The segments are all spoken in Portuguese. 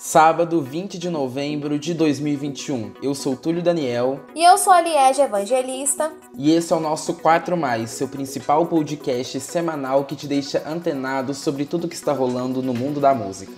Sábado, 20 de novembro de 2021. Eu sou Túlio Daniel. E eu sou a Liege Evangelista. E esse é o nosso 4 Mais, seu principal podcast semanal que te deixa antenado sobre tudo que está rolando no mundo da música.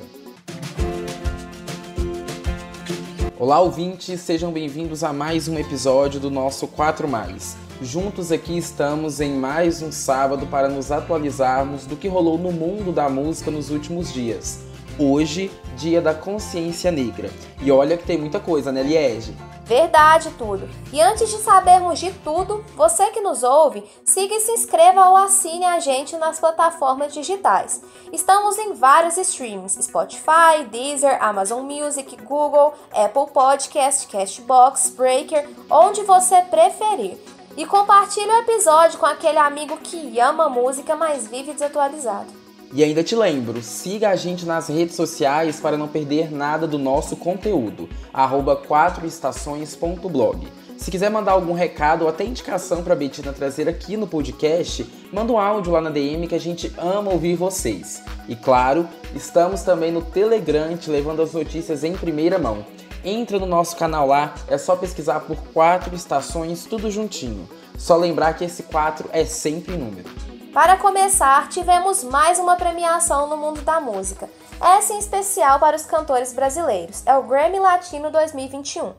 Olá, ouvintes, sejam bem-vindos a mais um episódio do nosso 4 Mais. Juntos aqui estamos em mais um sábado para nos atualizarmos do que rolou no mundo da música nos últimos dias. Hoje, Dia da Consciência Negra. E olha que tem muita coisa, né, Liege? Verdade, tudo. E antes de sabermos de tudo, você que nos ouve, siga e se inscreva ou assine a gente nas plataformas digitais. Estamos em vários streams: Spotify, Deezer, Amazon Music, Google, Apple Podcast, Castbox, Breaker, onde você preferir. E compartilhe o episódio com aquele amigo que ama música, mas vive desatualizado. E ainda te lembro, siga a gente nas redes sociais para não perder nada do nosso conteúdo. Arroba 4estações.blog. Se quiser mandar algum recado ou até indicação para a Betina trazer aqui no podcast, manda um áudio lá na DM que a gente ama ouvir vocês. E claro, estamos também no Telegram te levando as notícias em primeira mão. Entra no nosso canal lá, é só pesquisar por quatro estações, tudo juntinho. Só lembrar que esse 4 é sempre número. Para começar, tivemos mais uma premiação no mundo da música, essa em especial para os cantores brasileiros. É o Grammy Latino 2021.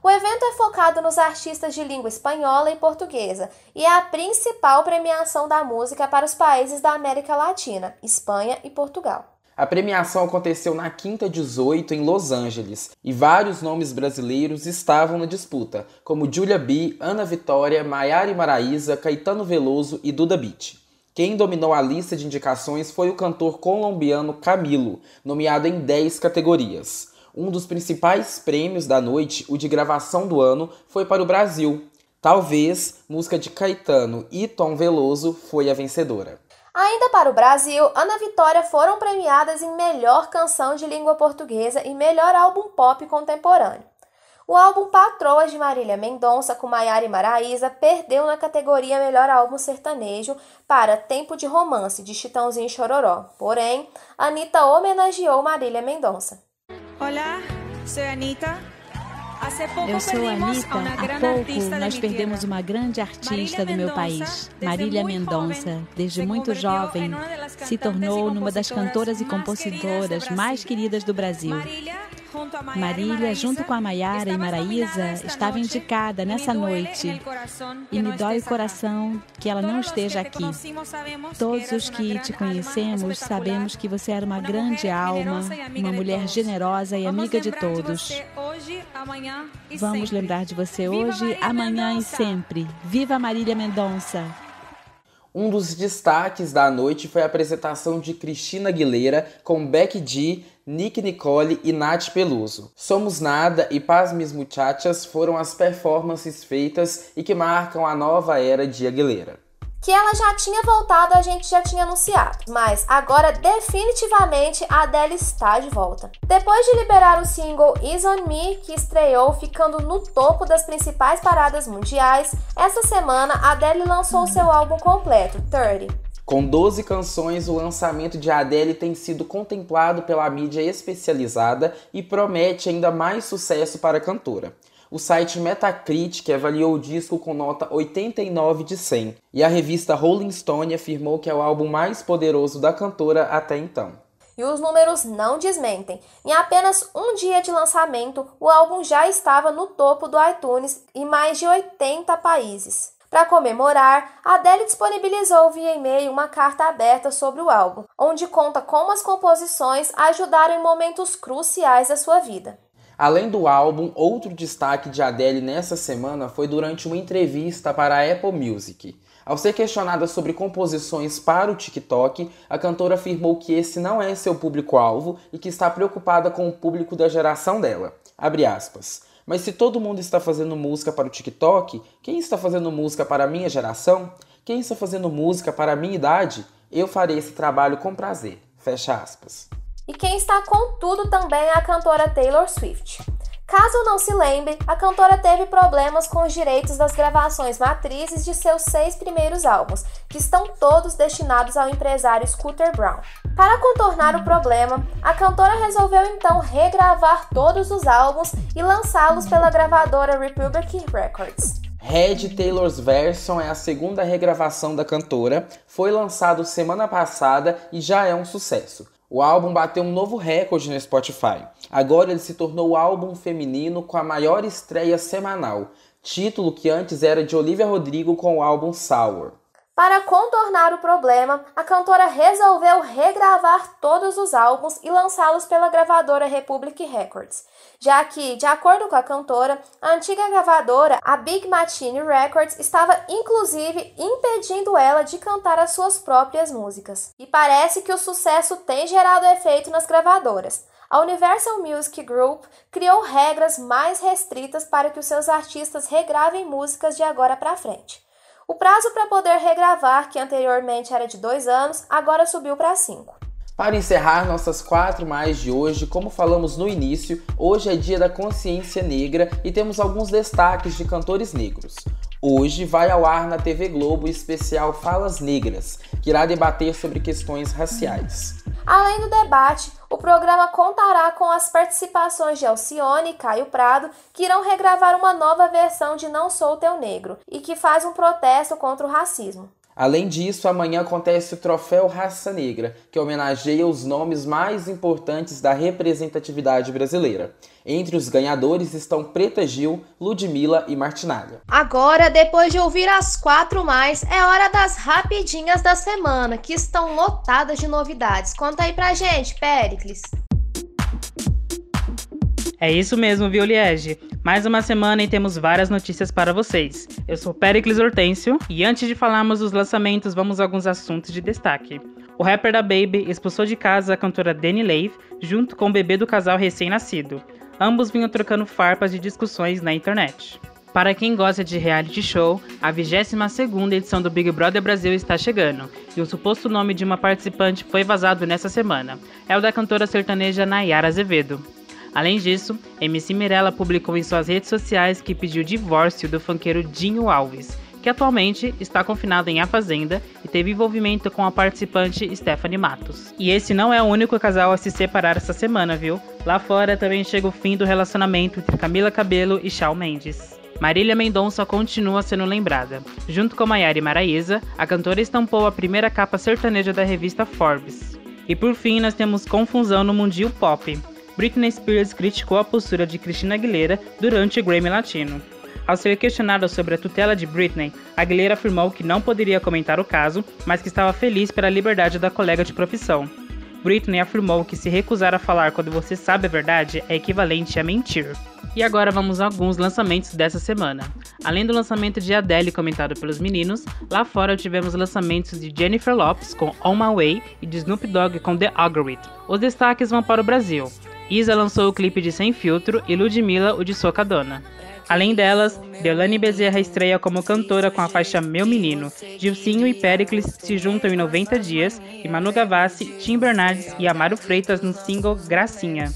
O evento é focado nos artistas de língua espanhola e portuguesa e é a principal premiação da música para os países da América Latina, Espanha e Portugal. A premiação aconteceu na quinta 18 em Los Angeles e vários nomes brasileiros estavam na disputa, como Julia B, Ana Vitória, Maiara Maraíza, Caetano Veloso e Duda Beat. Quem dominou a lista de indicações foi o cantor colombiano Camilo, nomeado em 10 categorias. Um dos principais prêmios da noite, o de gravação do ano, foi para o Brasil. Talvez música de Caetano e Tom Veloso foi a vencedora. Ainda para o Brasil, Ana Vitória foram premiadas em melhor canção de língua portuguesa e melhor álbum pop contemporâneo. O álbum Patroas de Marília Mendonça com Maiara e Maraíza perdeu na categoria Melhor Álbum Sertanejo para Tempo de Romance de Chitãozinho e Chororó. Porém, Anitta homenageou Marília Mendonça. Olá, sou Anitta. Eu sou a Anitta. Há pouco nós perdemos uma grande artista do meu país, Marília Mendonça. Desde muito jovem, se tornou uma das cantoras e compositoras mais queridas do Brasil. Marília, junto com a Maiara e Maraísa, estava indicada nessa noite. E me dói o coração que ela não esteja aqui. Todos os que te conhecemos sabemos que você era uma grande alma, uma mulher generosa e amiga de todos. Vamos lembrar de você hoje, amanhã e sempre. Viva Marília Mendonça! Um dos destaques da noite foi a apresentação de Cristina Aguilera com Becky G, Nick Nicole e Nath Peluso. Somos Nada e Paz Mis Muchachas foram as performances feitas e que marcam a nova era de Aguilera que ela já tinha voltado, a gente já tinha anunciado, mas agora definitivamente a Adele está de volta. Depois de liberar o single Is On Me, que estreou ficando no topo das principais paradas mundiais, essa semana a Adele lançou seu álbum completo, 30. Com 12 canções, o lançamento de Adele tem sido contemplado pela mídia especializada e promete ainda mais sucesso para a cantora. O site Metacritic avaliou o disco com nota 89 de 100 e a revista Rolling Stone afirmou que é o álbum mais poderoso da cantora até então. E os números não desmentem. Em apenas um dia de lançamento, o álbum já estava no topo do iTunes em mais de 80 países. Para comemorar, Adele disponibilizou via e-mail uma carta aberta sobre o álbum, onde conta como as composições ajudaram em momentos cruciais da sua vida. Além do álbum, outro destaque de Adele nessa semana foi durante uma entrevista para a Apple Music. Ao ser questionada sobre composições para o TikTok, a cantora afirmou que esse não é seu público-alvo e que está preocupada com o público da geração dela. Mas se todo mundo está fazendo música para o TikTok, quem está fazendo música para a minha geração? Quem está fazendo música para a minha idade? Eu farei esse trabalho com prazer. Fecha aspas. E quem está com tudo também é a cantora Taylor Swift. Caso não se lembre, a cantora teve problemas com os direitos das gravações matrizes de seus seis primeiros álbuns, que estão todos destinados ao empresário Scooter Brown. Para contornar o problema, a cantora resolveu então regravar todos os álbuns e lançá-los pela gravadora Republic Records. Red Taylor's Version é a segunda regravação da cantora, foi lançado semana passada e já é um sucesso. O álbum bateu um novo recorde no Spotify. Agora ele se tornou o álbum feminino com a maior estreia semanal, título que antes era de Olivia Rodrigo com o álbum Sour. Para contornar o problema, a cantora resolveu regravar todos os álbuns e lançá-los pela gravadora Republic Records, já que, de acordo com a cantora, a antiga gravadora, a Big Machine Records, estava inclusive impedindo ela de cantar as suas próprias músicas. E parece que o sucesso tem gerado efeito nas gravadoras. A Universal Music Group criou regras mais restritas para que os seus artistas regravem músicas de agora para frente. O prazo para poder regravar, que anteriormente era de dois anos, agora subiu para cinco. Para encerrar nossas quatro mais de hoje, como falamos no início, hoje é dia da consciência negra e temos alguns destaques de cantores negros. Hoje vai ao ar na TV Globo o especial Falas Negras, que irá debater sobre questões raciais. Além do debate, o programa contará com as participações de Alcione e Caio Prado, que irão regravar uma nova versão de Não Sou Teu Negro e que faz um protesto contra o racismo. Além disso, amanhã acontece o Troféu Raça Negra, que homenageia os nomes mais importantes da representatividade brasileira. Entre os ganhadores estão Preta Gil, Ludmilla e Martinalha. Agora, depois de ouvir as quatro mais, é hora das rapidinhas da semana, que estão lotadas de novidades. Conta aí pra gente, Pericles. É isso mesmo, viu, Liege? Mais uma semana e temos várias notícias para vocês. Eu sou Pericles Hortêncio e antes de falarmos dos lançamentos, vamos a alguns assuntos de destaque. O rapper da Baby expulsou de casa a cantora Danny Lave junto com o bebê do casal recém-nascido. Ambos vinham trocando farpas de discussões na internet. Para quem gosta de reality show, a 22ª edição do Big Brother Brasil está chegando, e o suposto nome de uma participante foi vazado nessa semana. É o da cantora sertaneja Nayara Azevedo. Além disso, MC Mirella publicou em suas redes sociais que pediu divórcio do funkeiro Dinho Alves, que atualmente está confinado em A Fazenda e teve envolvimento com a participante Stephanie Matos. E esse não é o único casal a se separar essa semana, viu? Lá fora também chega o fim do relacionamento entre Camila Cabello e Shawn Mendes. Marília Mendonça continua sendo lembrada. Junto com Maiara e Maraísa, a cantora estampou a primeira capa sertaneja da revista Forbes. E por fim, nós temos confusão no mundinho pop. Britney Spears criticou a postura de Christina Aguilera durante o Grammy Latino. Ao ser questionada sobre a tutela de Britney, Aguilera afirmou que não poderia comentar o caso, mas que estava feliz pela liberdade da colega de profissão. Britney afirmou que se recusar a falar quando você sabe a verdade é equivalente a mentir. E agora vamos a alguns lançamentos dessa semana. Além do lançamento de Adele comentado pelos meninos, lá fora tivemos lançamentos de Jennifer Lopes com On My Way e de Snoop Dogg com The Algorithm. Os destaques vão para o Brasil. Isa lançou o clipe de Sem Filtro e Ludmilla o de Socadona. Além delas, Deolane Bezerra estreia como cantora com a faixa Meu Menino. Gilcinho e Pericles se juntam em 90 dias e Manu Gavassi, Tim Bernardes e Amaro Freitas no single Gracinha.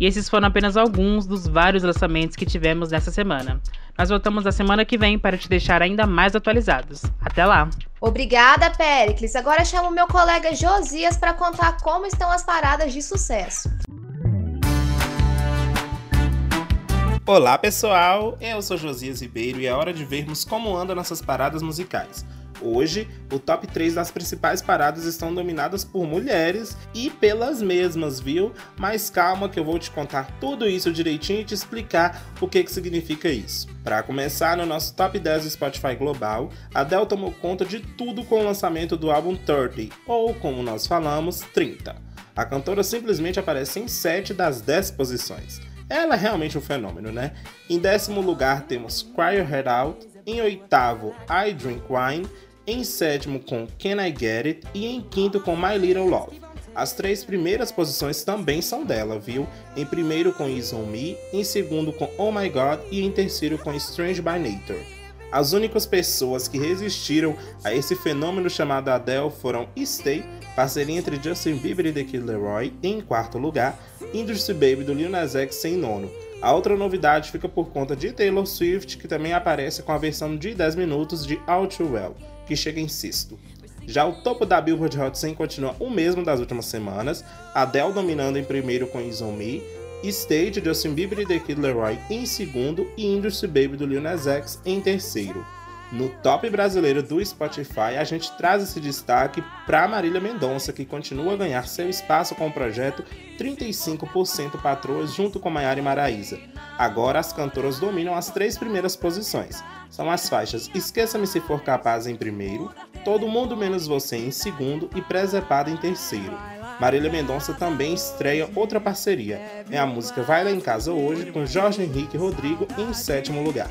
E esses foram apenas alguns dos vários lançamentos que tivemos nessa semana. Nós voltamos na semana que vem para te deixar ainda mais atualizados. Até lá! Obrigada, Pericles. Agora chamo meu colega Josias para contar como estão as paradas de sucesso. Olá, pessoal! Eu sou Josias Ribeiro e é hora de vermos como andam nossas paradas musicais. Hoje, o top 3 das principais paradas estão dominadas por mulheres e pelas mesmas, viu? Mas calma que eu vou te contar tudo isso direitinho e te explicar o que, que significa isso. Para começar, no nosso top 10 do Spotify global, a Adele tomou conta de tudo com o lançamento do álbum 30, ou como nós falamos, 30. A cantora simplesmente aparece em 7 das 10 posições. Ela é realmente um fenômeno, né? Em décimo lugar temos Cry Your Head Out, em oitavo I Drink Wine, em sétimo com Can I Get It e em quinto com My Little Love. As três primeiras posições também são dela, viu? Em primeiro com Is On Me, em segundo com Oh My God e em terceiro com Strange by Nature. As únicas pessoas que resistiram a esse fenômeno chamado Adele foram Stay, parceria entre Justin Bieber e The Kid Leroy, em quarto lugar, Industry Baby do Lil Nas X em nono. A outra novidade fica por conta de Taylor Swift, que também aparece com a versão de 10 minutos de All Too Well que chega em sexto. Já o topo da Billboard Hot 100 continua o mesmo das últimas semanas, Adele dominando em primeiro com Is On Me, Stage de Justin Bieber e The Kid Leroy em segundo e Industry Baby do Lil Nas X em terceiro. No top brasileiro do Spotify, a gente traz esse destaque para Marília Mendonça, que continua a ganhar seu espaço com o projeto 35% Patroas junto com Maiara e Maraísa. Agora as cantoras dominam as três primeiras posições. São as faixas Esqueça-me se for capaz em primeiro, Todo Mundo Menos Você em segundo e Presepada em terceiro. Marília Mendonça também estreia outra parceria. É a música Vai Lá em Casa Hoje com Jorge Henrique Rodrigo em sétimo lugar.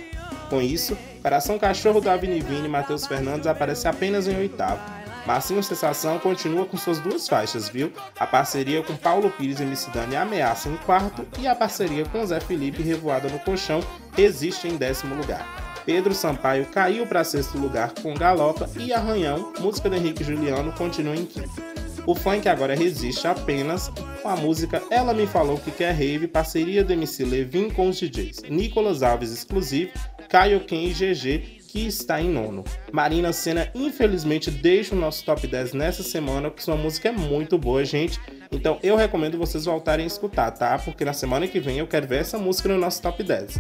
Com isso, Coração Cachorro do Avinivini e Matheus Fernandes aparece apenas em oitavo. Marcinho Sensação continua com suas duas faixas, viu? A parceria com Paulo Pires e Missidane ameaça em quarto e a parceria com Zé Felipe Revoada no Colchão resiste em décimo lugar. Pedro Sampaio caiu para sexto lugar com Galopa e Arranhão, música de Henrique Juliano, continua em quinto. O funk agora resiste apenas com a música Ela Me Falou Que Quer Rave, parceria do MC Levin com os DJs Nicolas Alves exclusivo Caio Ken e GG, que está em nono. Marina Senna, infelizmente, deixa o nosso top 10 nessa semana, porque sua música é muito boa, gente. Então eu recomendo vocês voltarem a escutar, tá? Porque na semana que vem eu quero ver essa música no nosso top 10.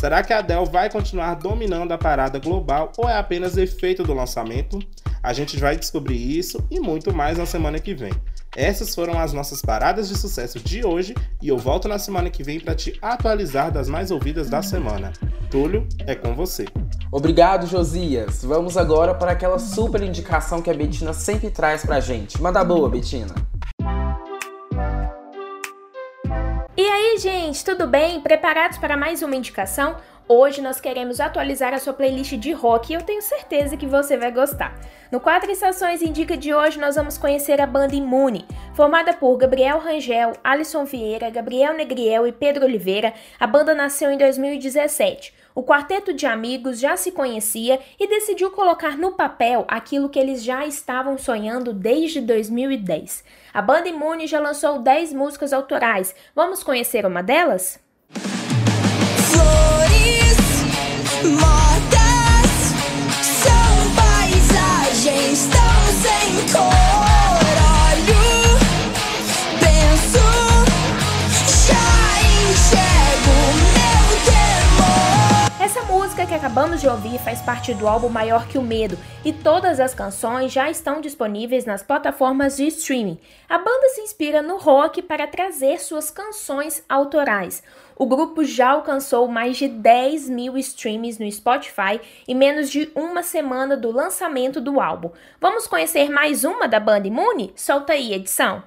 Será que a Adele vai continuar dominando a parada global ou é apenas efeito do lançamento? A gente vai descobrir isso e muito mais na semana que vem. Essas foram as nossas paradas de sucesso de hoje e eu volto na semana que vem para te atualizar das mais ouvidas da semana. Túlio, é com você. Obrigado, Josias. Vamos agora para aquela super indicação que a Betina sempre traz pra gente. Manda boa, Betina. Gente, tudo bem? Preparados para mais uma indicação? Hoje nós queremos atualizar a sua playlist de rock e eu tenho certeza que você vai gostar. No Quatro Estações Indica de hoje nós vamos conhecer a banda Imune. Formada por Gabriel Rangel, Alisson Vieira, Gabriel Negriel e Pedro Oliveira, a banda nasceu em 2017. O quarteto de amigos já se conhecia e decidiu colocar no papel aquilo que eles já estavam sonhando desde 2010. A banda Imune já lançou 10 músicas autorais. Vamos conhecer uma delas? mortas que acabamos de ouvir faz parte do álbum Maior que o Medo e todas as canções já estão disponíveis nas plataformas de streaming. A banda se inspira no rock para trazer suas canções autorais. O grupo já alcançou mais de 10 mil streams no Spotify em menos de uma semana do lançamento do álbum. Vamos conhecer mais uma da banda Imune? Solta aí, edição.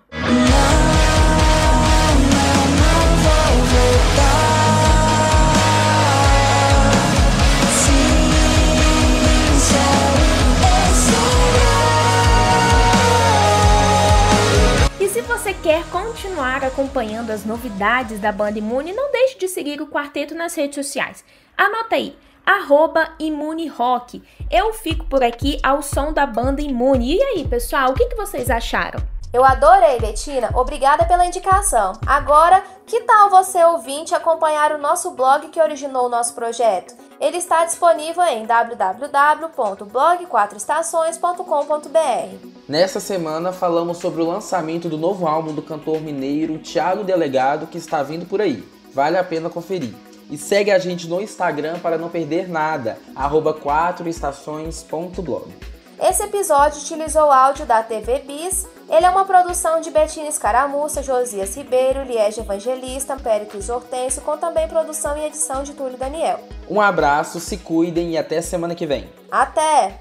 Você quer continuar acompanhando as novidades da banda Imune, não deixe de seguir o quarteto nas redes sociais. Anota aí, arroba Imune Rock. Eu fico por aqui ao som da banda Imune. E aí, pessoal, o que, que vocês acharam? Eu adorei, Betina. Obrigada pela indicação. Agora, que tal você ouvinte acompanhar o nosso blog que originou o nosso projeto? Ele está disponível em www.blog4estações.com.br. Nessa semana falamos sobre o lançamento do novo álbum do cantor mineiro Thiago Delegado que está vindo por aí. Vale a pena conferir. E segue a gente no Instagram para não perder nada, arroba 4estações.blog. Esse episódio utilizou o áudio da TV Bis. Ele é uma produção de Betina Escaramuça, Josias Ribeiro, Liege Evangelista, Péricles Hortêncio, com também produção e edição de Túlio Daniel. Um abraço, se cuidem e até semana que vem. Até!